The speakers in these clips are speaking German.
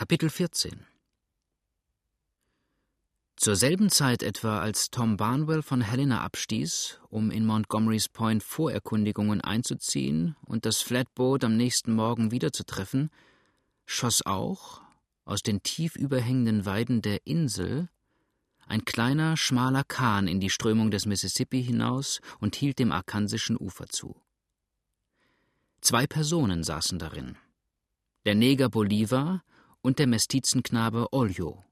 Kapitel 14 Zur selben Zeit etwa, als Tom Barnwell von Helena abstieß, um in Montgomerys Point Vorerkundigungen einzuziehen und das Flatboat am nächsten Morgen wiederzutreffen, schoss auch, aus den tief überhängenden Weiden der Insel, ein kleiner, schmaler Kahn in die Strömung des Mississippi hinaus und hielt dem arkansischen Ufer zu. Zwei Personen saßen darin. Der Neger Bolivar und der Mestizenknabe Oljo.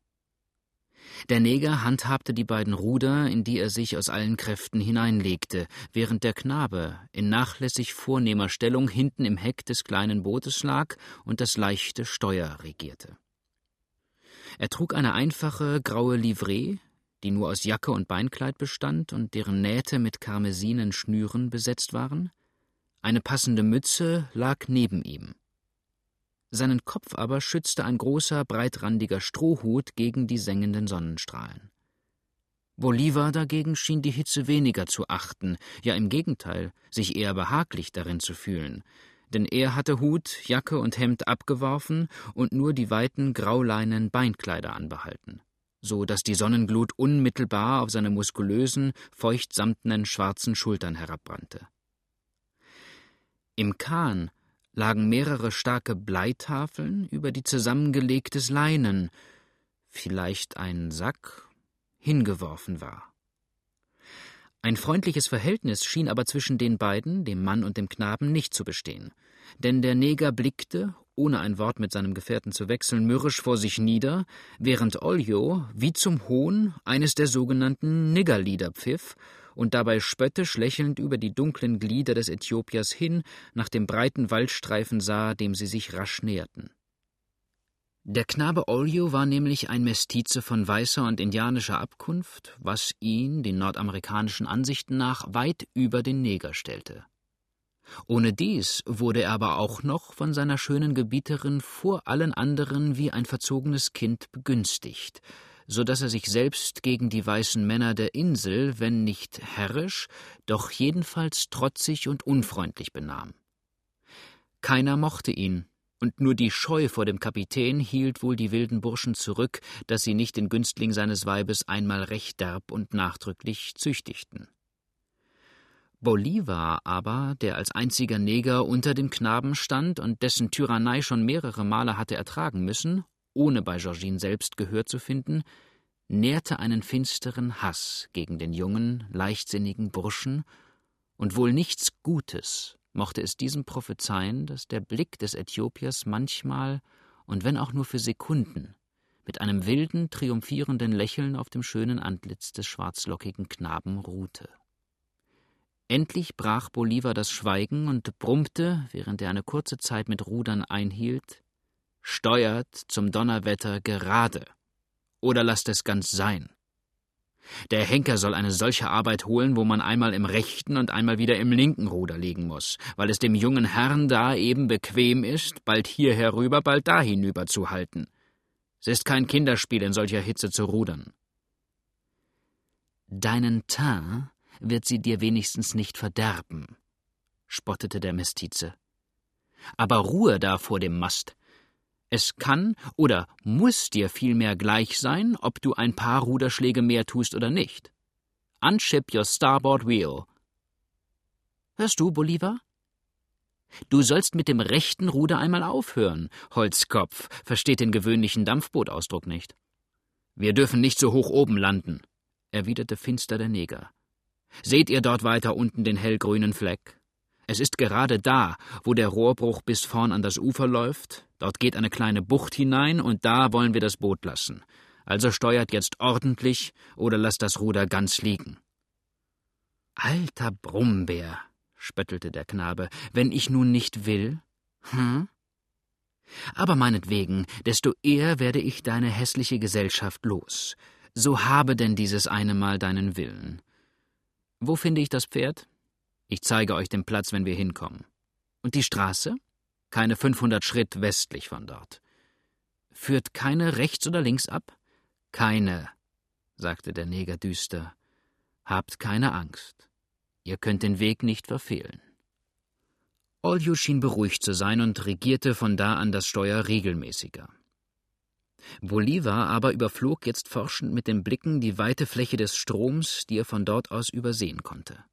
Der Neger handhabte die beiden Ruder, in die er sich aus allen Kräften hineinlegte, während der Knabe in nachlässig vornehmer Stellung hinten im Heck des kleinen Bootes lag und das leichte Steuer regierte. Er trug eine einfache graue Livree, die nur aus Jacke und Beinkleid bestand und deren Nähte mit karmesinen Schnüren besetzt waren. Eine passende Mütze lag neben ihm. Seinen Kopf aber schützte ein großer, breitrandiger Strohhut gegen die sengenden Sonnenstrahlen. Bolivar dagegen schien die Hitze weniger zu achten, ja im Gegenteil, sich eher behaglich darin zu fühlen, denn er hatte Hut, Jacke und Hemd abgeworfen und nur die weiten grauleinen Beinkleider anbehalten, so dass die Sonnenglut unmittelbar auf seine muskulösen, feuchtsamtenen schwarzen Schultern herabbrannte. Im Kahn lagen mehrere starke Bleitafeln über die zusammengelegtes Leinen, vielleicht ein Sack, hingeworfen war. Ein freundliches Verhältnis schien aber zwischen den beiden, dem Mann und dem Knaben, nicht zu bestehen, denn der Neger blickte, ohne ein Wort mit seinem Gefährten zu wechseln, mürrisch vor sich nieder, während Oljo, wie zum Hohn, eines der sogenannten Niggerlieder pfiff und dabei spöttisch lächelnd über die dunklen Glieder des Äthiopiers hin nach dem breiten Waldstreifen sah, dem sie sich rasch näherten. Der Knabe Olio war nämlich ein Mestize von weißer und indianischer Abkunft, was ihn, den nordamerikanischen Ansichten nach, weit über den Neger stellte. Ohne dies wurde er aber auch noch von seiner schönen Gebieterin vor allen anderen wie ein verzogenes Kind begünstigt, so dass er sich selbst gegen die weißen Männer der Insel, wenn nicht herrisch, doch jedenfalls trotzig und unfreundlich benahm. Keiner mochte ihn, und nur die Scheu vor dem Kapitän hielt wohl die wilden Burschen zurück, dass sie nicht den Günstling seines Weibes einmal recht derb und nachdrücklich züchtigten. Bolivar aber, der als einziger Neger unter den Knaben stand und dessen Tyrannei schon mehrere Male hatte ertragen müssen, ohne bei Georgine selbst Gehör zu finden, nährte einen finsteren Hass gegen den jungen, leichtsinnigen Burschen, und wohl nichts Gutes mochte es diesem prophezeien, dass der Blick des Äthiopiers manchmal, und wenn auch nur für Sekunden, mit einem wilden, triumphierenden Lächeln auf dem schönen Antlitz des schwarzlockigen Knaben ruhte. Endlich brach Bolivar das Schweigen und brummte, während er eine kurze Zeit mit Rudern einhielt Steuert zum Donnerwetter gerade oder lasst es ganz sein. Der Henker soll eine solche Arbeit holen, wo man einmal im rechten und einmal wieder im linken Ruder liegen muss, weil es dem jungen Herrn da eben bequem ist, bald hier herüber, bald da hinüber zu halten. Es ist kein Kinderspiel, in solcher Hitze zu rudern. Deinen Teint wird sie dir wenigstens nicht verderben, spottete der Mestize. Aber Ruhe da vor dem Mast, es kann oder muss dir vielmehr gleich sein, ob du ein paar Ruderschläge mehr tust oder nicht. Unship your starboard wheel. Hörst du, Bolivar? Du sollst mit dem rechten Ruder einmal aufhören. Holzkopf versteht den gewöhnlichen Dampfbootausdruck nicht. Wir dürfen nicht so hoch oben landen, erwiderte finster der Neger. Seht ihr dort weiter unten den hellgrünen Fleck? Es ist gerade da, wo der Rohrbruch bis vorn an das Ufer läuft. Dort geht eine kleine Bucht hinein und da wollen wir das Boot lassen. Also steuert jetzt ordentlich oder lasst das Ruder ganz liegen. Alter Brummbär, spöttelte der Knabe, wenn ich nun nicht will? Hm? Aber meinetwegen, desto eher werde ich deine hässliche Gesellschaft los. So habe denn dieses eine Mal deinen Willen. Wo finde ich das Pferd? Ich zeige euch den Platz, wenn wir hinkommen. Und die Straße? Keine 500 Schritt westlich von dort. Führt keine rechts oder links ab? Keine, sagte der Neger düster. Habt keine Angst. Ihr könnt den Weg nicht verfehlen. Olju schien beruhigt zu sein und regierte von da an das Steuer regelmäßiger. Bolivar aber überflog jetzt forschend mit den Blicken die weite Fläche des Stroms, die er von dort aus übersehen konnte.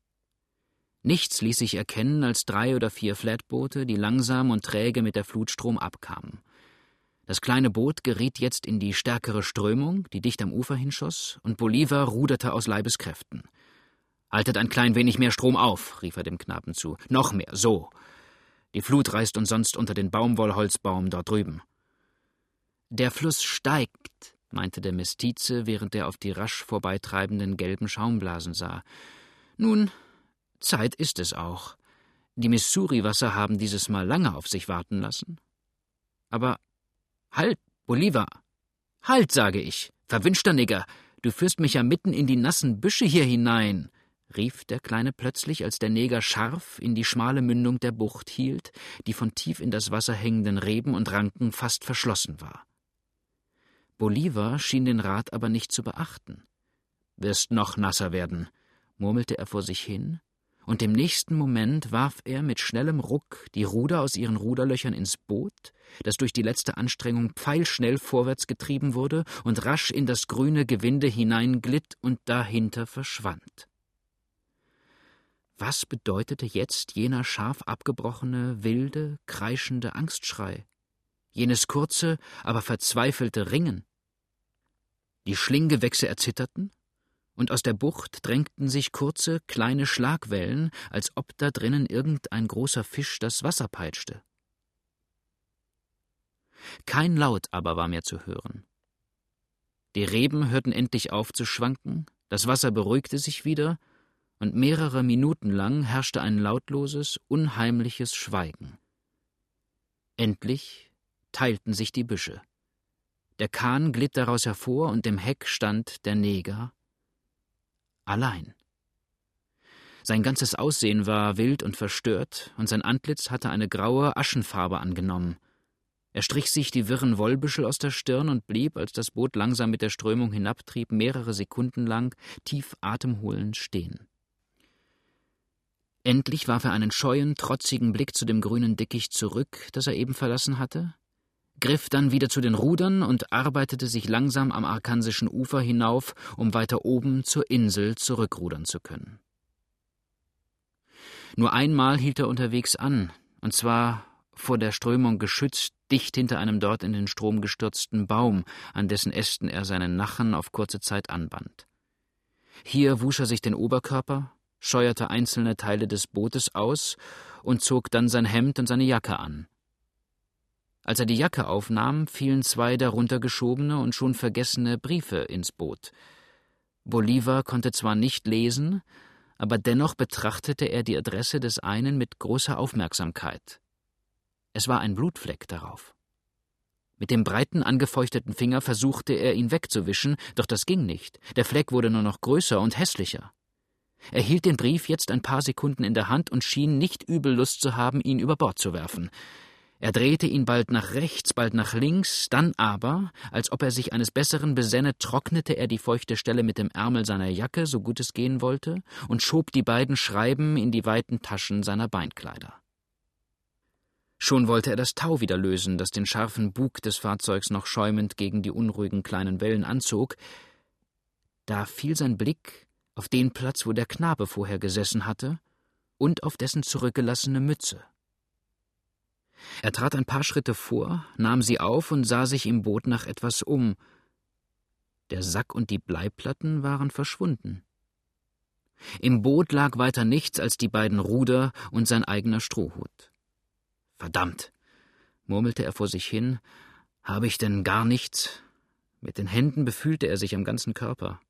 Nichts ließ sich erkennen als drei oder vier Flatboote, die langsam und träge mit der Flutstrom abkamen. Das kleine Boot geriet jetzt in die stärkere Strömung, die dicht am Ufer hinschoss, und Bolivar ruderte aus Leibeskräften. Haltet ein klein wenig mehr Strom auf, rief er dem Knaben zu. Noch mehr, so. Die Flut reißt uns sonst unter den Baumwollholzbaum dort drüben. Der Fluss steigt, meinte der Mestize, während er auf die rasch vorbeitreibenden gelben Schaumblasen sah. Nun, Zeit ist es auch. Die Missouri-Wasser haben dieses Mal lange auf sich warten lassen. Aber halt, Bolivar! Halt, sage ich! Verwünschter Nigger! Du führst mich ja mitten in die nassen Büsche hier hinein! rief der Kleine plötzlich, als der Neger scharf in die schmale Mündung der Bucht hielt, die von tief in das Wasser hängenden Reben und Ranken fast verschlossen war. Bolivar schien den Rat aber nicht zu beachten. Wirst noch nasser werden, murmelte er vor sich hin, und im nächsten Moment warf er mit schnellem Ruck die Ruder aus ihren Ruderlöchern ins Boot, das durch die letzte Anstrengung pfeilschnell vorwärts getrieben wurde und rasch in das grüne Gewinde hineinglitt und dahinter verschwand. Was bedeutete jetzt jener scharf abgebrochene, wilde, kreischende Angstschrei? jenes kurze, aber verzweifelte Ringen. Die Schlinggewächse erzitterten, und aus der Bucht drängten sich kurze, kleine Schlagwellen, als ob da drinnen irgendein großer Fisch das Wasser peitschte. Kein Laut aber war mehr zu hören. Die Reben hörten endlich auf zu schwanken, das Wasser beruhigte sich wieder, und mehrere Minuten lang herrschte ein lautloses, unheimliches Schweigen. Endlich teilten sich die Büsche. Der Kahn glitt daraus hervor, und im Heck stand der Neger allein. Sein ganzes Aussehen war wild und verstört, und sein Antlitz hatte eine graue Aschenfarbe angenommen. Er strich sich die wirren Wollbüschel aus der Stirn und blieb, als das Boot langsam mit der Strömung hinabtrieb, mehrere Sekunden lang tief atemholend stehen. Endlich warf er einen scheuen, trotzigen Blick zu dem grünen Dickicht zurück, das er eben verlassen hatte, griff dann wieder zu den Rudern und arbeitete sich langsam am arkansischen Ufer hinauf, um weiter oben zur Insel zurückrudern zu können. Nur einmal hielt er unterwegs an, und zwar vor der Strömung geschützt, dicht hinter einem dort in den Strom gestürzten Baum, an dessen Ästen er seinen Nachen auf kurze Zeit anband. Hier wusch er sich den Oberkörper, scheuerte einzelne Teile des Bootes aus und zog dann sein Hemd und seine Jacke an. Als er die Jacke aufnahm, fielen zwei darunter geschobene und schon vergessene Briefe ins Boot. Bolivar konnte zwar nicht lesen, aber dennoch betrachtete er die Adresse des einen mit großer Aufmerksamkeit. Es war ein Blutfleck darauf. Mit dem breiten, angefeuchteten Finger versuchte er, ihn wegzuwischen, doch das ging nicht. Der Fleck wurde nur noch größer und hässlicher. Er hielt den Brief jetzt ein paar Sekunden in der Hand und schien nicht übel Lust zu haben, ihn über Bord zu werfen. Er drehte ihn bald nach rechts, bald nach links, dann aber, als ob er sich eines Besseren besänne, trocknete er die feuchte Stelle mit dem Ärmel seiner Jacke, so gut es gehen wollte, und schob die beiden Schreiben in die weiten Taschen seiner Beinkleider. Schon wollte er das Tau wieder lösen, das den scharfen Bug des Fahrzeugs noch schäumend gegen die unruhigen kleinen Wellen anzog, da fiel sein Blick auf den Platz, wo der Knabe vorher gesessen hatte, und auf dessen zurückgelassene Mütze. Er trat ein paar Schritte vor, nahm sie auf und sah sich im Boot nach etwas um. Der Sack und die Bleiplatten waren verschwunden. Im Boot lag weiter nichts als die beiden Ruder und sein eigener Strohhut. Verdammt, murmelte er vor sich hin, habe ich denn gar nichts? Mit den Händen befühlte er sich am ganzen Körper.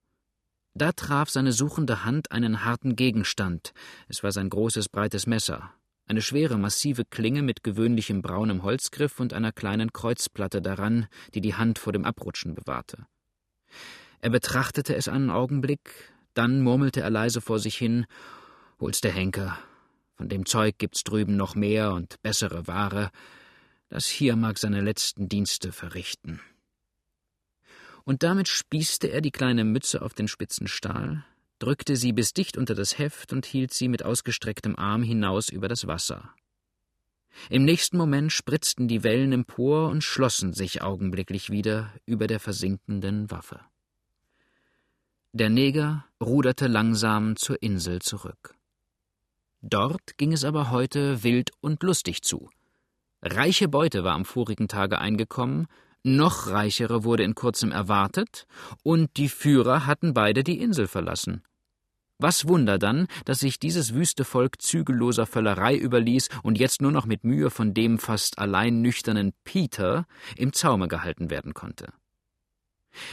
Da traf seine suchende Hand einen harten Gegenstand. Es war sein großes, breites Messer eine schwere, massive Klinge mit gewöhnlichem braunem Holzgriff und einer kleinen Kreuzplatte daran, die die Hand vor dem Abrutschen bewahrte. Er betrachtete es einen Augenblick, dann murmelte er leise vor sich hin Hol's der Henker. Von dem Zeug gibt's drüben noch mehr und bessere Ware. Das hier mag seine letzten Dienste verrichten. Und damit spießte er die kleine Mütze auf den spitzen Stahl, drückte sie bis dicht unter das Heft und hielt sie mit ausgestrecktem Arm hinaus über das Wasser. Im nächsten Moment spritzten die Wellen empor und schlossen sich augenblicklich wieder über der versinkenden Waffe. Der Neger ruderte langsam zur Insel zurück. Dort ging es aber heute wild und lustig zu. Reiche Beute war am vorigen Tage eingekommen, noch reichere wurde in kurzem erwartet, und die Führer hatten beide die Insel verlassen. Was Wunder dann, dass sich dieses wüste Volk zügelloser Völlerei überließ und jetzt nur noch mit Mühe von dem fast allein nüchternen Peter im Zaume gehalten werden konnte.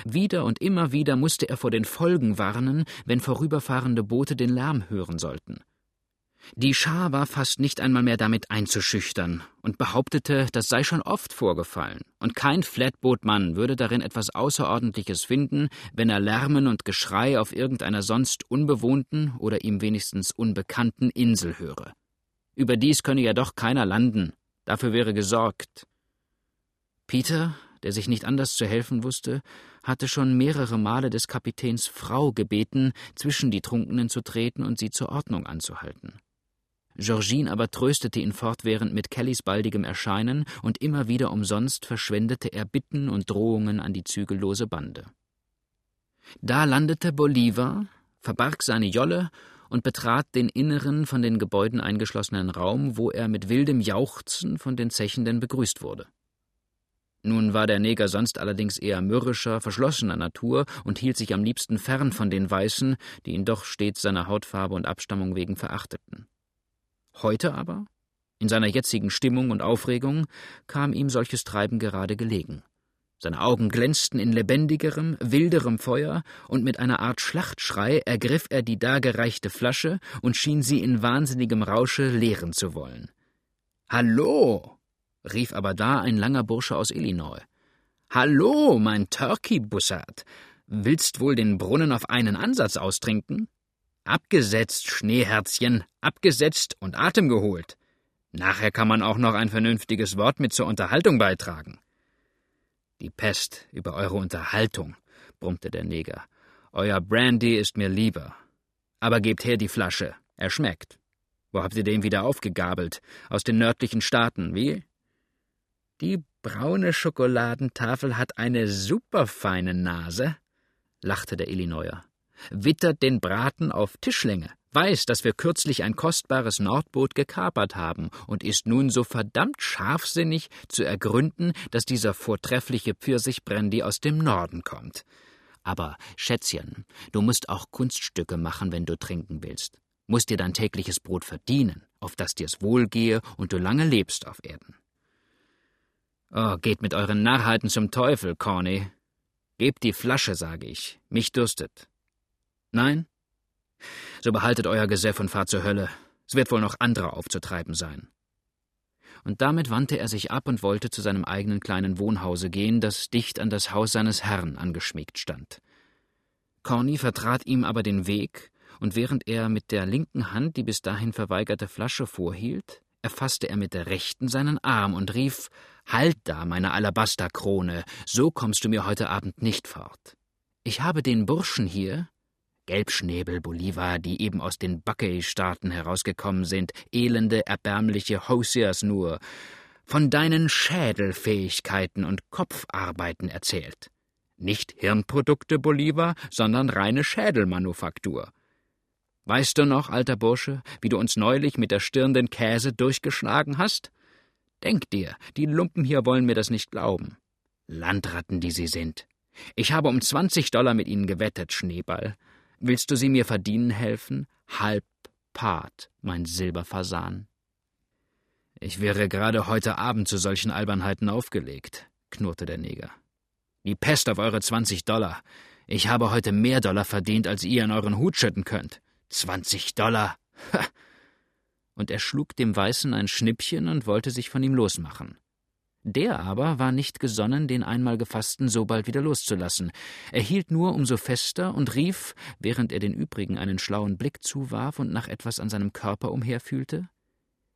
Wieder und immer wieder musste er vor den Folgen warnen, wenn vorüberfahrende Boote den Lärm hören sollten. Die Schar war fast nicht einmal mehr damit einzuschüchtern und behauptete, das sei schon oft vorgefallen, und kein Flatbootmann würde darin etwas Außerordentliches finden, wenn er Lärmen und Geschrei auf irgendeiner sonst unbewohnten oder ihm wenigstens unbekannten Insel höre. Überdies könne ja doch keiner landen, dafür wäre gesorgt. Peter, der sich nicht anders zu helfen wusste, hatte schon mehrere Male des Kapitäns Frau gebeten, zwischen die Trunkenen zu treten und sie zur Ordnung anzuhalten. Georgine aber tröstete ihn fortwährend mit Kellys baldigem Erscheinen, und immer wieder umsonst verschwendete er Bitten und Drohungen an die zügellose Bande. Da landete Bolivar, verbarg seine Jolle und betrat den inneren, von den Gebäuden eingeschlossenen Raum, wo er mit wildem Jauchzen von den Zechenden begrüßt wurde. Nun war der Neger sonst allerdings eher mürrischer, verschlossener Natur und hielt sich am liebsten fern von den Weißen, die ihn doch stets seiner Hautfarbe und Abstammung wegen verachteten. Heute aber, in seiner jetzigen Stimmung und Aufregung, kam ihm solches Treiben gerade gelegen. Seine Augen glänzten in lebendigerem, wilderem Feuer, und mit einer Art Schlachtschrei ergriff er die dargereichte Flasche und schien sie in wahnsinnigem Rausche leeren zu wollen. Hallo! rief aber da ein langer Bursche aus Illinois. Hallo, mein Turkey-Bussard! Willst wohl den Brunnen auf einen Ansatz austrinken? Abgesetzt, Schneeherzchen, abgesetzt und Atem geholt. Nachher kann man auch noch ein vernünftiges Wort mit zur Unterhaltung beitragen. Die Pest über eure Unterhaltung, brummte der Neger. Euer Brandy ist mir lieber. Aber gebt her die Flasche, er schmeckt. Wo habt ihr den wieder aufgegabelt? Aus den nördlichen Staaten, wie? Die braune Schokoladentafel hat eine superfeine Nase, lachte der Illinoiser wittert den Braten auf Tischlänge, weiß, dass wir kürzlich ein kostbares Nordboot gekapert haben und ist nun so verdammt scharfsinnig zu ergründen, dass dieser vortreffliche Pfirsichbrandy aus dem Norden kommt. Aber, Schätzchen, du musst auch Kunststücke machen, wenn du trinken willst. Musst dir dein tägliches Brot verdienen, auf das dir's wohlgehe und du lange lebst auf Erden. Oh, geht mit euren Narrheiten zum Teufel, Corny. Gebt die Flasche, sage ich. Mich dürstet. Nein? So behaltet euer Gesäff und fahrt zur Hölle. Es wird wohl noch andere aufzutreiben sein. Und damit wandte er sich ab und wollte zu seinem eigenen kleinen Wohnhause gehen, das dicht an das Haus seines Herrn angeschmiegt stand. Corny vertrat ihm aber den Weg, und während er mit der linken Hand die bis dahin verweigerte Flasche vorhielt, erfasste er mit der rechten seinen Arm und rief Halt da, meine Alabasterkrone, so kommst du mir heute Abend nicht fort. Ich habe den Burschen hier, Gelbschnäbel Bolivar, die eben aus den Buckey-Staaten herausgekommen sind, elende, erbärmliche Hosiers nur, von deinen Schädelfähigkeiten und Kopfarbeiten erzählt. Nicht Hirnprodukte, Bolivar, sondern reine Schädelmanufaktur. Weißt du noch, alter Bursche, wie du uns neulich mit der Stirn den Käse durchgeschlagen hast? Denk dir, die Lumpen hier wollen mir das nicht glauben. Landratten, die sie sind. Ich habe um zwanzig Dollar mit ihnen gewettet, Schneeball. Willst du sie mir verdienen helfen? Halb Part, mein Silberfasan. Ich wäre gerade heute Abend zu solchen Albernheiten aufgelegt, knurrte der Neger. Die Pest auf eure zwanzig Dollar. Ich habe heute mehr Dollar verdient, als ihr in euren Hut schütten könnt. Zwanzig Dollar. Ha. Und er schlug dem Weißen ein Schnippchen und wollte sich von ihm losmachen. Der aber war nicht gesonnen, den einmal gefassten so bald wieder loszulassen. Er hielt nur umso fester und rief, während er den übrigen einen schlauen Blick zuwarf und nach etwas an seinem Körper umherfühlte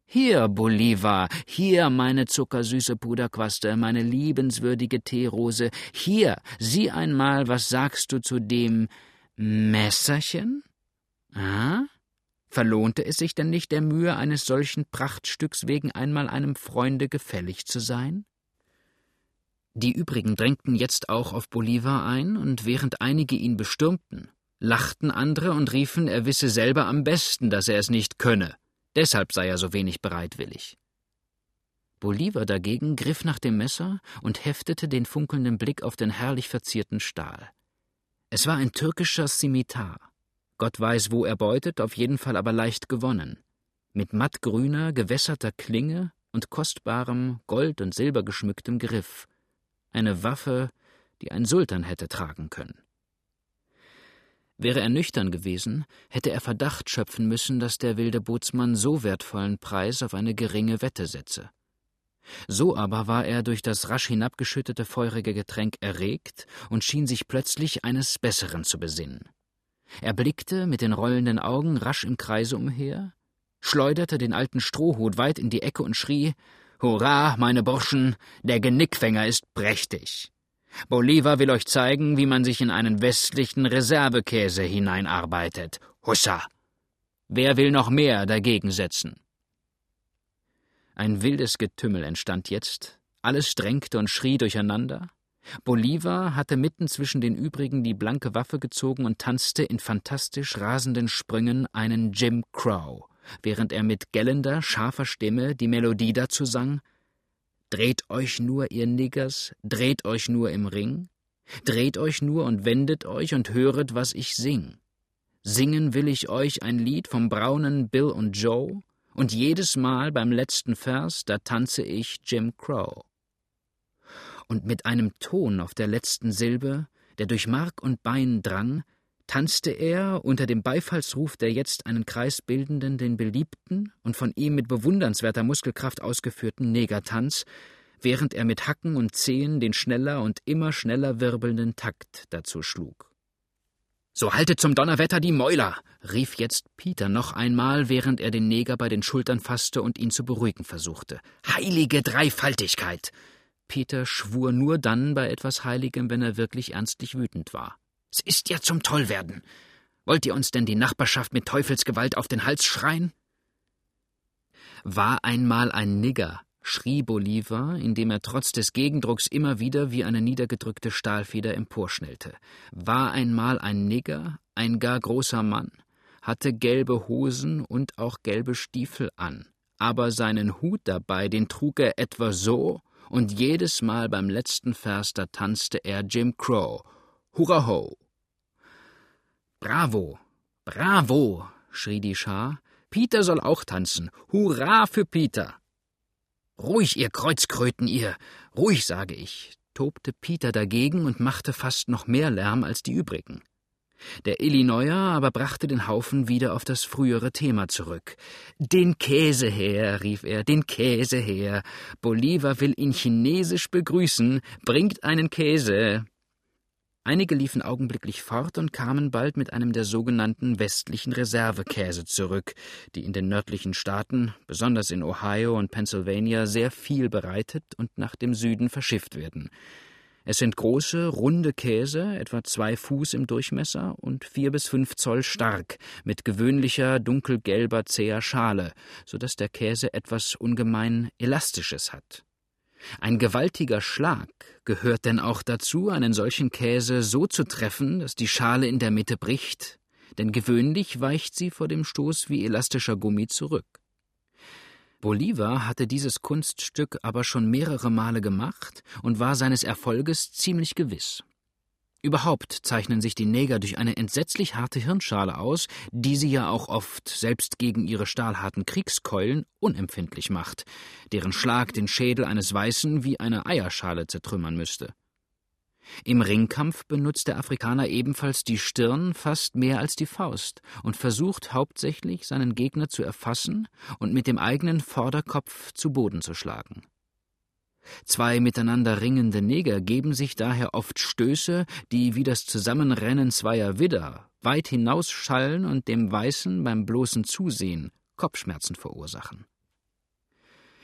Hier, Bolivar, hier, meine zuckersüße Puderquaste, meine liebenswürdige Teerose, hier, sieh einmal, was sagst du zu dem Messerchen? Verlohnte es sich denn nicht der Mühe eines solchen Prachtstücks wegen einmal einem Freunde gefällig zu sein? Die übrigen drängten jetzt auch auf Bolivar ein, und während einige ihn bestürmten, lachten andere und riefen, er wisse selber am besten, dass er es nicht könne, deshalb sei er so wenig bereitwillig. Bolivar dagegen griff nach dem Messer und heftete den funkelnden Blick auf den herrlich verzierten Stahl. Es war ein türkischer Scimitar. Gott weiß, wo erbeutet, auf jeden Fall aber leicht gewonnen. Mit mattgrüner, gewässerter Klinge und kostbarem, gold- und silbergeschmücktem Griff. Eine Waffe, die ein Sultan hätte tragen können. Wäre er nüchtern gewesen, hätte er Verdacht schöpfen müssen, dass der wilde Bootsmann so wertvollen Preis auf eine geringe Wette setze. So aber war er durch das rasch hinabgeschüttete feurige Getränk erregt und schien sich plötzlich eines Besseren zu besinnen. Er blickte mit den rollenden Augen rasch im Kreise umher, schleuderte den alten Strohhut weit in die Ecke und schrie Hurra, meine Burschen, der Genickfänger ist prächtig. Bolivar will euch zeigen, wie man sich in einen westlichen Reservekäse hineinarbeitet. Hussa! Wer will noch mehr dagegen setzen? Ein wildes Getümmel entstand jetzt, alles drängte und schrie durcheinander. Bolivar hatte mitten zwischen den übrigen die blanke Waffe gezogen und tanzte in fantastisch rasenden Sprüngen einen Jim Crow, während er mit gellender, scharfer Stimme die Melodie dazu sang Dreht euch nur, ihr Niggers, dreht euch nur im Ring, dreht euch nur und wendet euch und höret, was ich sing. Singen will ich euch ein Lied vom braunen Bill und Joe, und jedes Mal beim letzten Vers, da tanze ich Jim Crow. Und mit einem Ton auf der letzten Silbe, der durch Mark und Bein drang, tanzte er unter dem Beifallsruf der jetzt einen Kreis bildenden den beliebten und von ihm mit bewundernswerter Muskelkraft ausgeführten Negertanz, während er mit Hacken und Zehen den schneller und immer schneller wirbelnden Takt dazu schlug. So haltet zum Donnerwetter die Mäuler, rief jetzt Peter noch einmal, während er den Neger bei den Schultern fasste und ihn zu beruhigen versuchte. Heilige Dreifaltigkeit! Peter schwur nur dann bei etwas Heiligem, wenn er wirklich ernstlich wütend war. Es ist ja zum Tollwerden. Wollt ihr uns denn die Nachbarschaft mit Teufelsgewalt auf den Hals schreien? War einmal ein Nigger, schrie Bolivar, indem er trotz des Gegendrucks immer wieder wie eine niedergedrückte Stahlfeder emporschnellte. War einmal ein Nigger, ein gar großer Mann, hatte gelbe Hosen und auch gelbe Stiefel an, aber seinen Hut dabei, den trug er etwa so, und jedes Mal beim letzten Vers, da tanzte er Jim Crow. Hurra ho! Bravo! Bravo! schrie die Schar. Peter soll auch tanzen. Hurra für Peter! Ruhig, ihr Kreuzkröten, ihr! Ruhig, sage ich, tobte Peter dagegen und machte fast noch mehr Lärm als die übrigen. Der Illinoiser aber brachte den Haufen wieder auf das frühere Thema zurück. Den Käse her, rief er, den Käse her. Bolivar will ihn chinesisch begrüßen. Bringt einen Käse. Einige liefen augenblicklich fort und kamen bald mit einem der sogenannten westlichen Reservekäse zurück, die in den nördlichen Staaten, besonders in Ohio und Pennsylvania, sehr viel bereitet und nach dem Süden verschifft werden. Es sind große, runde Käse, etwa zwei Fuß im Durchmesser und vier bis fünf Zoll stark, mit gewöhnlicher dunkelgelber zäher Schale, so dass der Käse etwas ungemein Elastisches hat. Ein gewaltiger Schlag gehört denn auch dazu, einen solchen Käse so zu treffen, dass die Schale in der Mitte bricht, denn gewöhnlich weicht sie vor dem Stoß wie elastischer Gummi zurück. Bolivar hatte dieses Kunststück aber schon mehrere Male gemacht und war seines Erfolges ziemlich gewiss. Überhaupt zeichnen sich die Neger durch eine entsetzlich harte Hirnschale aus, die sie ja auch oft, selbst gegen ihre stahlharten Kriegskeulen, unempfindlich macht, deren Schlag den Schädel eines Weißen wie eine Eierschale zertrümmern müsste. Im Ringkampf benutzt der Afrikaner ebenfalls die Stirn fast mehr als die Faust und versucht hauptsächlich, seinen Gegner zu erfassen und mit dem eigenen Vorderkopf zu Boden zu schlagen. Zwei miteinander ringende Neger geben sich daher oft Stöße, die wie das Zusammenrennen zweier Widder weit hinausschallen und dem Weißen beim bloßen Zusehen Kopfschmerzen verursachen.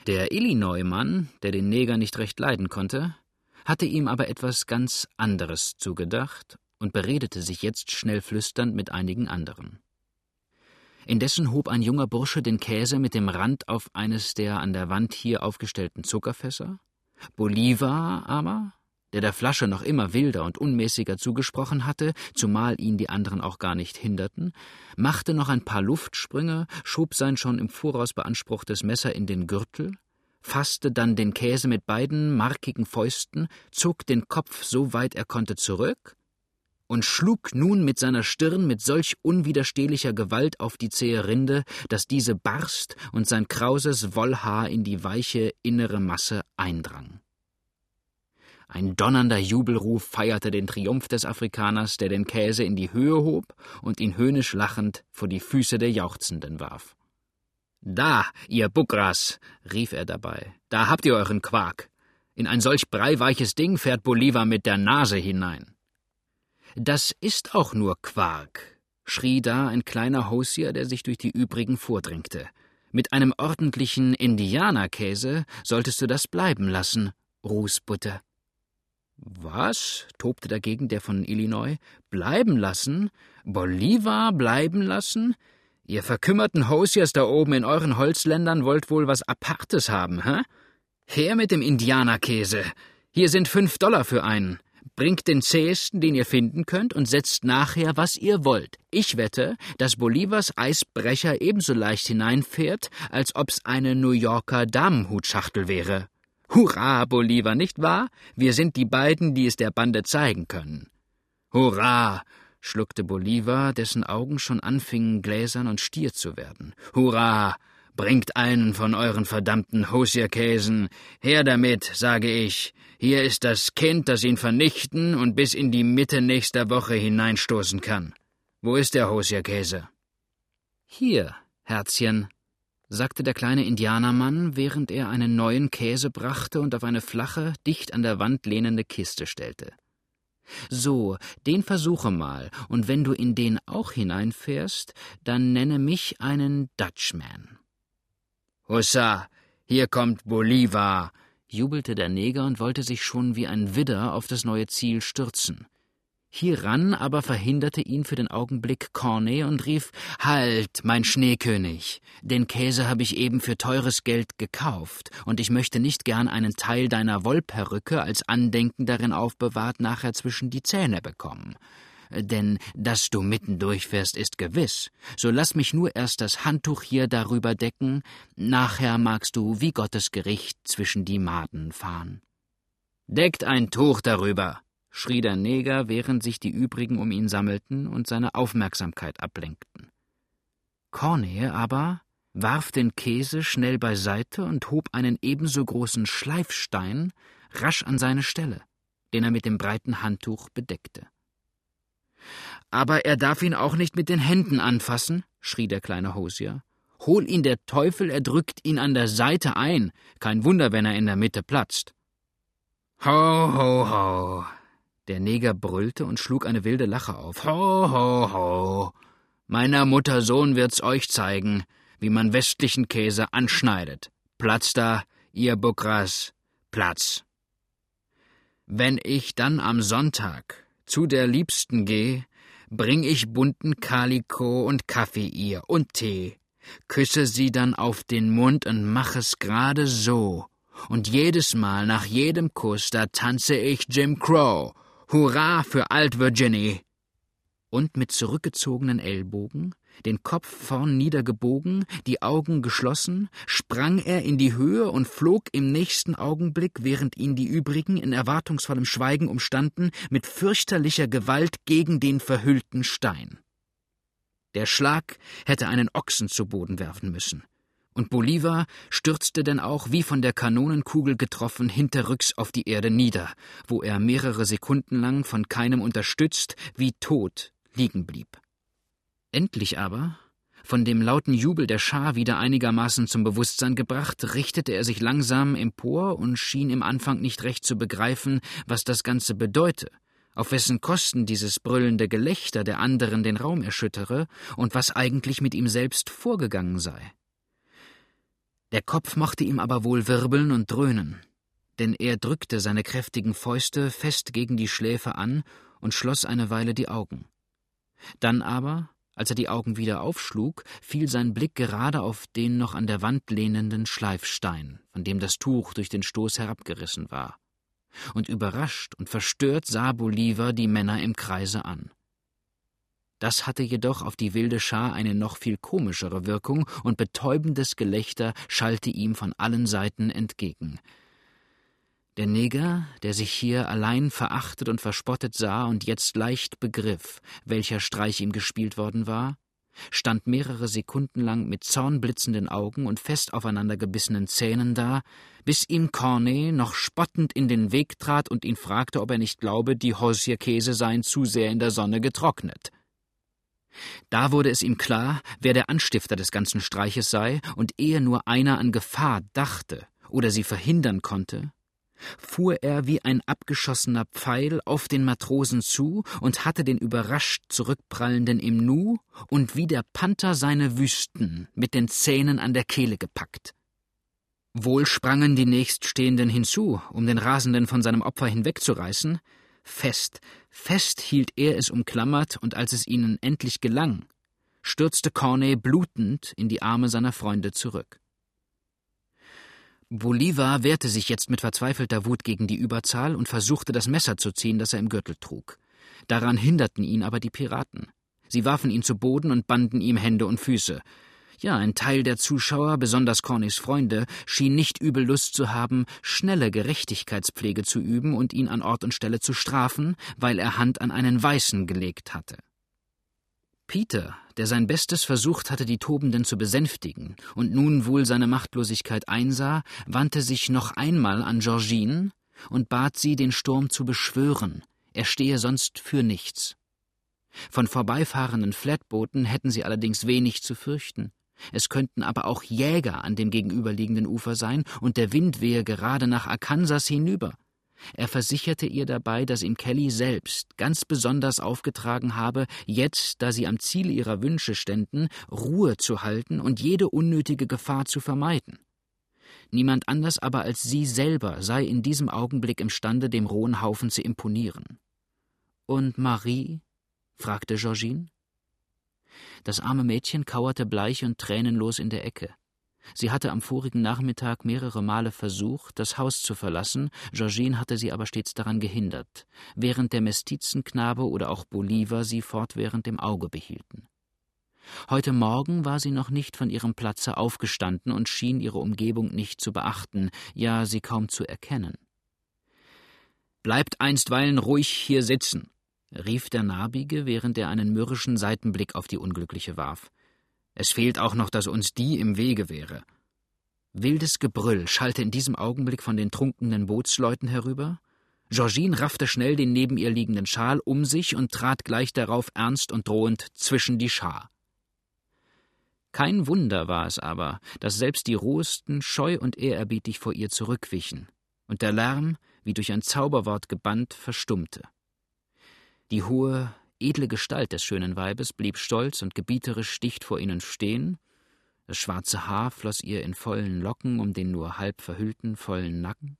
Der Illinois-Mann, der den Neger nicht recht leiden konnte, hatte ihm aber etwas ganz anderes zugedacht und beredete sich jetzt schnell flüsternd mit einigen anderen. Indessen hob ein junger Bursche den Käse mit dem Rand auf eines der an der Wand hier aufgestellten Zuckerfässer. Bolivar aber, der der Flasche noch immer wilder und unmäßiger zugesprochen hatte, zumal ihn die anderen auch gar nicht hinderten, machte noch ein paar Luftsprünge, schob sein schon im Voraus beanspruchtes Messer in den Gürtel, fasste dann den Käse mit beiden markigen Fäusten, zog den Kopf so weit er konnte zurück und schlug nun mit seiner Stirn mit solch unwiderstehlicher Gewalt auf die zähe Rinde, dass diese barst und sein krauses Wollhaar in die weiche innere Masse eindrang. Ein donnernder Jubelruf feierte den Triumph des Afrikaners, der den Käse in die Höhe hob und ihn höhnisch lachend vor die Füße der Jauchzenden warf. Da, ihr Bukras, rief er dabei, da habt ihr euren Quark. In ein solch breiweiches Ding fährt Bolivar mit der Nase hinein. Das ist auch nur Quark, schrie da ein kleiner Hosier, der sich durch die übrigen vordrängte. Mit einem ordentlichen Indianerkäse solltest du das bleiben lassen, Rußbutter. Was? tobte dagegen der von Illinois. Bleiben lassen? Bolivar bleiben lassen? Ihr verkümmerten Hosiers da oben in euren Holzländern wollt wohl was Apartes haben, hä? Her mit dem Indianerkäse. Hier sind fünf Dollar für einen. Bringt den zähesten, den ihr finden könnt, und setzt nachher, was ihr wollt. Ich wette, dass Bolivers Eisbrecher ebenso leicht hineinfährt, als ob's eine New Yorker Damenhutschachtel wäre. Hurra, Bolivar, nicht wahr? Wir sind die beiden, die es der Bande zeigen können. Hurra, schluckte Bolivar, dessen Augen schon anfingen gläsern und stier zu werden. Hurra! Bringt einen von euren verdammten Hosierkäsen. Her damit, sage ich. Hier ist das Kind, das ihn vernichten und bis in die Mitte nächster Woche hineinstoßen kann. Wo ist der Hosierkäse? Hier, Herzchen, sagte der kleine Indianermann, während er einen neuen Käse brachte und auf eine flache, dicht an der Wand lehnende Kiste stellte. So, den versuche mal, und wenn du in den auch hineinfährst, dann nenne mich einen Dutchman. Hussa, hier kommt Bolivar, jubelte der Neger und wollte sich schon wie ein Widder auf das neue Ziel stürzen. Hieran aber verhinderte ihn für den Augenblick Corney und rief Halt, mein Schneekönig. Den Käse habe ich eben für teures Geld gekauft, und ich möchte nicht gern einen Teil deiner Wollperücke als Andenken darin aufbewahrt nachher zwischen die Zähne bekommen. Denn dass du mitten durchfährst, ist gewiss. So lass mich nur erst das Handtuch hier darüber decken, nachher magst du wie Gottes Gericht zwischen die Maden fahren. Deckt ein Tuch darüber, schrie der Neger, während sich die übrigen um ihn sammelten und seine Aufmerksamkeit ablenkten. Corney aber warf den Käse schnell beiseite und hob einen ebenso großen Schleifstein rasch an seine Stelle, den er mit dem breiten Handtuch bedeckte. Aber er darf ihn auch nicht mit den Händen anfassen, schrie der kleine Hosier. Hol ihn der Teufel, er drückt ihn an der Seite ein. Kein Wunder, wenn er in der Mitte platzt. Ho, ho, ho, der Neger brüllte und schlug eine wilde Lache auf. Ho, ho, ho. Meiner Mutter Sohn wird's euch zeigen, wie man westlichen Käse anschneidet. Platz da, ihr Bukras, Platz. Wenn ich dann am Sonntag zu der Liebsten geh, bring ich bunten Kaliko und Kaffee ihr und Tee, küsse sie dann auf den Mund und mach es gerade so, und jedes Mal nach jedem Kuss, da tanze ich Jim Crow Hurra für Alt Virginie! Und mit zurückgezogenen Ellbogen, den Kopf vorn niedergebogen, die Augen geschlossen, sprang er in die Höhe und flog im nächsten Augenblick, während ihn die übrigen in erwartungsvollem Schweigen umstanden, mit fürchterlicher Gewalt gegen den verhüllten Stein. Der Schlag hätte einen Ochsen zu Boden werfen müssen und Bolivar stürzte denn auch wie von der Kanonenkugel getroffen hinterrücks auf die Erde nieder, wo er mehrere Sekunden lang von keinem unterstützt wie tot liegen blieb. Endlich aber, von dem lauten Jubel der Schar wieder einigermaßen zum Bewusstsein gebracht, richtete er sich langsam empor und schien im Anfang nicht recht zu begreifen, was das Ganze bedeute, auf wessen Kosten dieses brüllende Gelächter der anderen den Raum erschüttere und was eigentlich mit ihm selbst vorgegangen sei. Der Kopf mochte ihm aber wohl wirbeln und dröhnen, denn er drückte seine kräftigen Fäuste fest gegen die Schläfe an und schloss eine Weile die Augen. Dann aber, Als er die Augen wieder aufschlug, fiel sein Blick gerade auf den noch an der Wand lehnenden Schleifstein, von dem das Tuch durch den Stoß herabgerissen war. Und überrascht und verstört sah Bolivar die Männer im Kreise an. Das hatte jedoch auf die wilde Schar eine noch viel komischere Wirkung, und betäubendes Gelächter schallte ihm von allen Seiten entgegen. Der Neger, der sich hier allein verachtet und verspottet sah und jetzt leicht begriff, welcher Streich ihm gespielt worden war, stand mehrere Sekunden lang mit zornblitzenden Augen und fest aufeinander gebissenen Zähnen da, bis ihm Cornet noch spottend in den Weg trat und ihn fragte, ob er nicht glaube, die Hosierkäse seien zu sehr in der Sonne getrocknet. Da wurde es ihm klar, wer der Anstifter des ganzen Streiches sei, und ehe nur einer an Gefahr dachte oder sie verhindern konnte, fuhr er wie ein abgeschossener Pfeil auf den Matrosen zu und hatte den überrascht zurückprallenden im Nu und wie der Panther seine Wüsten mit den Zähnen an der Kehle gepackt. Wohl sprangen die Nächststehenden hinzu, um den Rasenden von seinem Opfer hinwegzureißen, fest, fest hielt er es umklammert, und als es ihnen endlich gelang, stürzte Corney blutend in die Arme seiner Freunde zurück. Bolivar wehrte sich jetzt mit verzweifelter Wut gegen die Überzahl und versuchte, das Messer zu ziehen, das er im Gürtel trug. Daran hinderten ihn aber die Piraten. Sie warfen ihn zu Boden und banden ihm Hände und Füße. Ja, ein Teil der Zuschauer, besonders Corneys Freunde, schien nicht übel Lust zu haben, schnelle Gerechtigkeitspflege zu üben und ihn an Ort und Stelle zu strafen, weil er Hand an einen Weißen gelegt hatte. Peter, der sein Bestes versucht hatte, die Tobenden zu besänftigen und nun wohl seine Machtlosigkeit einsah, wandte sich noch einmal an Georgine und bat sie, den Sturm zu beschwören, er stehe sonst für nichts. Von vorbeifahrenden Flatbooten hätten sie allerdings wenig zu fürchten. Es könnten aber auch Jäger an dem gegenüberliegenden Ufer sein, und der Wind wehe gerade nach Arkansas hinüber. Er versicherte ihr dabei, dass ihm Kelly selbst ganz besonders aufgetragen habe, jetzt, da sie am Ziel ihrer Wünsche ständen, Ruhe zu halten und jede unnötige Gefahr zu vermeiden. Niemand anders aber als sie selber sei in diesem Augenblick imstande, dem rohen Haufen zu imponieren. Und Marie? fragte Georgine. Das arme Mädchen kauerte bleich und tränenlos in der Ecke. Sie hatte am vorigen Nachmittag mehrere Male versucht, das Haus zu verlassen, Georgine hatte sie aber stets daran gehindert, während der Mestizenknabe oder auch Bolivar sie fortwährend im Auge behielten. Heute Morgen war sie noch nicht von ihrem Platze aufgestanden und schien ihre Umgebung nicht zu beachten, ja sie kaum zu erkennen. Bleibt einstweilen ruhig hier sitzen, rief der Narbige, während er einen mürrischen Seitenblick auf die Unglückliche warf. Es fehlt auch noch, dass uns die im Wege wäre. Wildes Gebrüll schallte in diesem Augenblick von den trunkenen Bootsleuten herüber. Georgine raffte schnell den neben ihr liegenden Schal um sich und trat gleich darauf ernst und drohend zwischen die Schar. Kein Wunder war es aber, dass selbst die rohesten scheu und ehrerbietig vor ihr zurückwichen, und der Lärm, wie durch ein Zauberwort gebannt, verstummte. Die hohe, edle Gestalt des schönen Weibes blieb stolz und gebieterisch dicht vor ihnen stehen, das schwarze Haar floss ihr in vollen Locken um den nur halb verhüllten, vollen Nacken,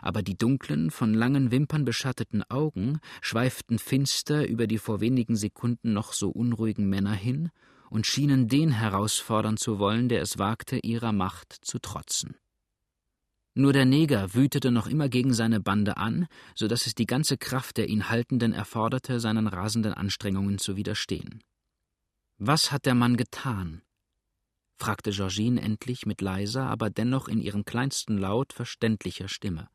aber die dunklen, von langen Wimpern beschatteten Augen schweiften finster über die vor wenigen Sekunden noch so unruhigen Männer hin und schienen den herausfordern zu wollen, der es wagte, ihrer Macht zu trotzen. Nur der Neger wütete noch immer gegen seine Bande an, so dass es die ganze Kraft der ihn Haltenden erforderte, seinen rasenden Anstrengungen zu widerstehen. Was hat der Mann getan? fragte Georgine endlich mit leiser, aber dennoch in ihrem kleinsten Laut verständlicher Stimme.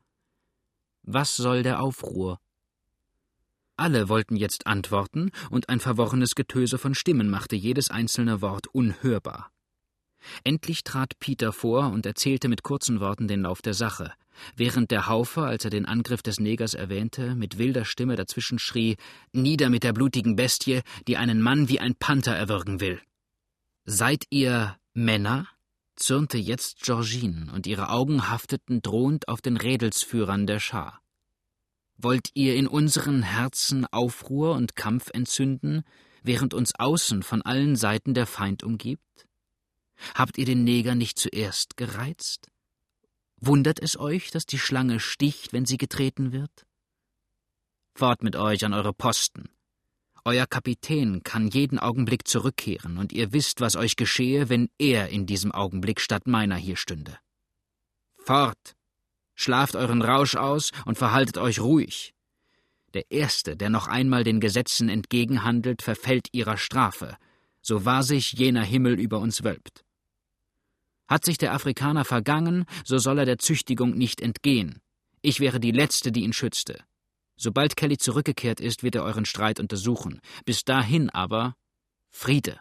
Was soll der Aufruhr? Alle wollten jetzt antworten, und ein verworrenes Getöse von Stimmen machte jedes einzelne Wort unhörbar. Endlich trat Peter vor und erzählte mit kurzen Worten den Lauf der Sache, während der Haufer, als er den Angriff des Negers erwähnte, mit wilder Stimme dazwischen schrie Nieder mit der blutigen Bestie, die einen Mann wie ein Panther erwürgen will. Seid ihr Männer? zürnte jetzt Georgine, und ihre Augen hafteten drohend auf den Rädelsführern der Schar. Wollt ihr in unseren Herzen Aufruhr und Kampf entzünden, während uns außen von allen Seiten der Feind umgibt? Habt ihr den Neger nicht zuerst gereizt? Wundert es euch, dass die Schlange sticht, wenn sie getreten wird? Fort mit euch an eure Posten. Euer Kapitän kann jeden Augenblick zurückkehren, und ihr wisst, was euch geschehe, wenn er in diesem Augenblick statt meiner hier stünde. Fort! Schlaft euren Rausch aus und verhaltet euch ruhig. Der Erste, der noch einmal den Gesetzen entgegenhandelt, verfällt ihrer Strafe, so wahr sich jener Himmel über uns wölbt. Hat sich der Afrikaner vergangen, so soll er der Züchtigung nicht entgehen. Ich wäre die Letzte, die ihn schützte. Sobald Kelly zurückgekehrt ist, wird er euren Streit untersuchen. Bis dahin aber Friede.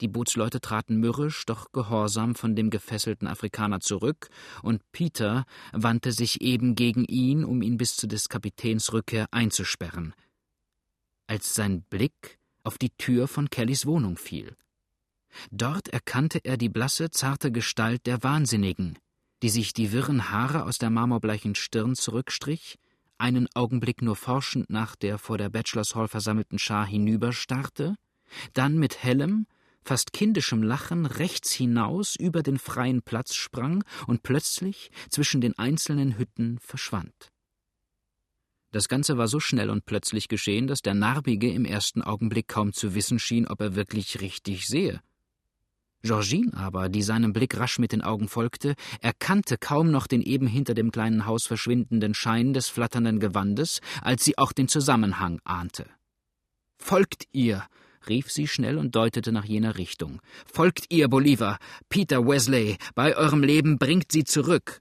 Die Bootsleute traten mürrisch, doch gehorsam von dem gefesselten Afrikaner zurück, und Peter wandte sich eben gegen ihn, um ihn bis zu des Kapitäns Rückkehr einzusperren, als sein Blick auf die Tür von Kellys Wohnung fiel. Dort erkannte er die blasse, zarte Gestalt der Wahnsinnigen, die sich die wirren Haare aus der marmorbleichen Stirn zurückstrich, einen Augenblick nur forschend nach der vor der Bachelors Hall versammelten Schar hinüberstarrte, dann mit hellem, fast kindischem Lachen rechts hinaus über den freien Platz sprang und plötzlich zwischen den einzelnen Hütten verschwand. Das Ganze war so schnell und plötzlich geschehen, dass der Narbige im ersten Augenblick kaum zu wissen schien, ob er wirklich richtig sehe. Georgine aber, die seinem Blick rasch mit den Augen folgte, erkannte kaum noch den eben hinter dem kleinen Haus verschwindenden Schein des flatternden Gewandes, als sie auch den Zusammenhang ahnte. Folgt ihr! rief sie schnell und deutete nach jener Richtung. Folgt ihr, Bolivar! Peter Wesley! Bei eurem Leben bringt sie zurück!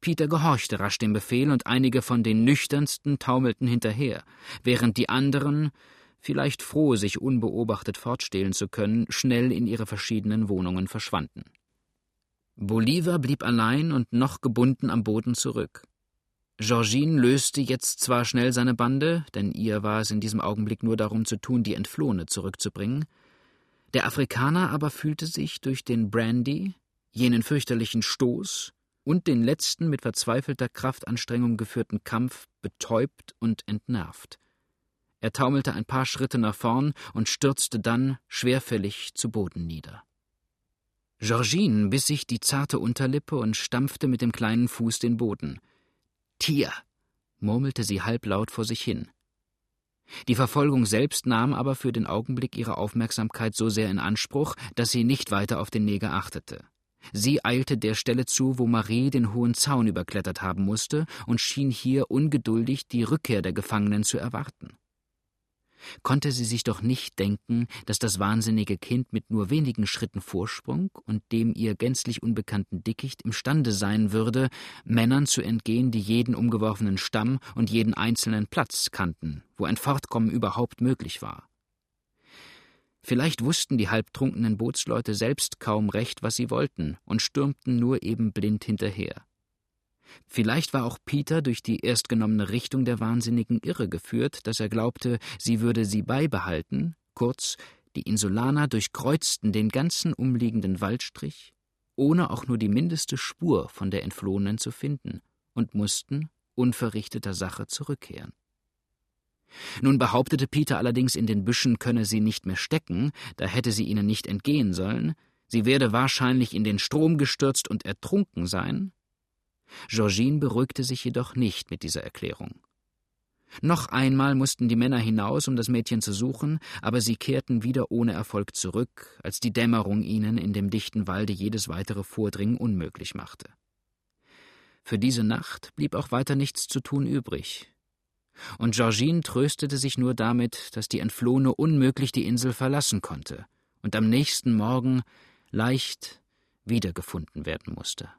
Peter gehorchte rasch dem Befehl, und einige von den nüchternsten taumelten hinterher, während die anderen, vielleicht froh, sich unbeobachtet fortstehlen zu können, schnell in ihre verschiedenen Wohnungen verschwanden. Bolivar blieb allein und noch gebunden am Boden zurück. Georgine löste jetzt zwar schnell seine Bande, denn ihr war es in diesem Augenblick nur darum zu tun, die Entflohene zurückzubringen. Der Afrikaner aber fühlte sich durch den Brandy, jenen fürchterlichen Stoß und den letzten mit verzweifelter Kraftanstrengung geführten Kampf betäubt und entnervt. Er taumelte ein paar Schritte nach vorn und stürzte dann schwerfällig zu Boden nieder. Georgine biss sich die zarte Unterlippe und stampfte mit dem kleinen Fuß den Boden. Tier, murmelte sie halblaut vor sich hin. Die Verfolgung selbst nahm aber für den Augenblick ihre Aufmerksamkeit so sehr in Anspruch, dass sie nicht weiter auf den Neger achtete. Sie eilte der Stelle zu, wo Marie den hohen Zaun überklettert haben musste, und schien hier ungeduldig die Rückkehr der Gefangenen zu erwarten. Konnte sie sich doch nicht denken, dass das wahnsinnige Kind mit nur wenigen Schritten Vorsprung und dem ihr gänzlich unbekannten Dickicht imstande sein würde, Männern zu entgehen, die jeden umgeworfenen Stamm und jeden einzelnen Platz kannten, wo ein Fortkommen überhaupt möglich war. Vielleicht wussten die halbtrunkenen Bootsleute selbst kaum recht, was sie wollten, und stürmten nur eben blind hinterher. Vielleicht war auch Peter durch die erstgenommene Richtung der Wahnsinnigen irregeführt, dass er glaubte, sie würde sie beibehalten, kurz, die Insulaner durchkreuzten den ganzen umliegenden Waldstrich, ohne auch nur die mindeste Spur von der Entflohenen zu finden, und mussten, unverrichteter Sache, zurückkehren. Nun behauptete Peter allerdings, in den Büschen könne sie nicht mehr stecken, da hätte sie ihnen nicht entgehen sollen, sie werde wahrscheinlich in den Strom gestürzt und ertrunken sein, Georgine beruhigte sich jedoch nicht mit dieser Erklärung. Noch einmal mussten die Männer hinaus, um das Mädchen zu suchen, aber sie kehrten wieder ohne Erfolg zurück, als die Dämmerung ihnen in dem dichten Walde jedes weitere Vordringen unmöglich machte. Für diese Nacht blieb auch weiter nichts zu tun übrig. Und Georgine tröstete sich nur damit, dass die Entflohene unmöglich die Insel verlassen konnte und am nächsten Morgen leicht wiedergefunden werden musste.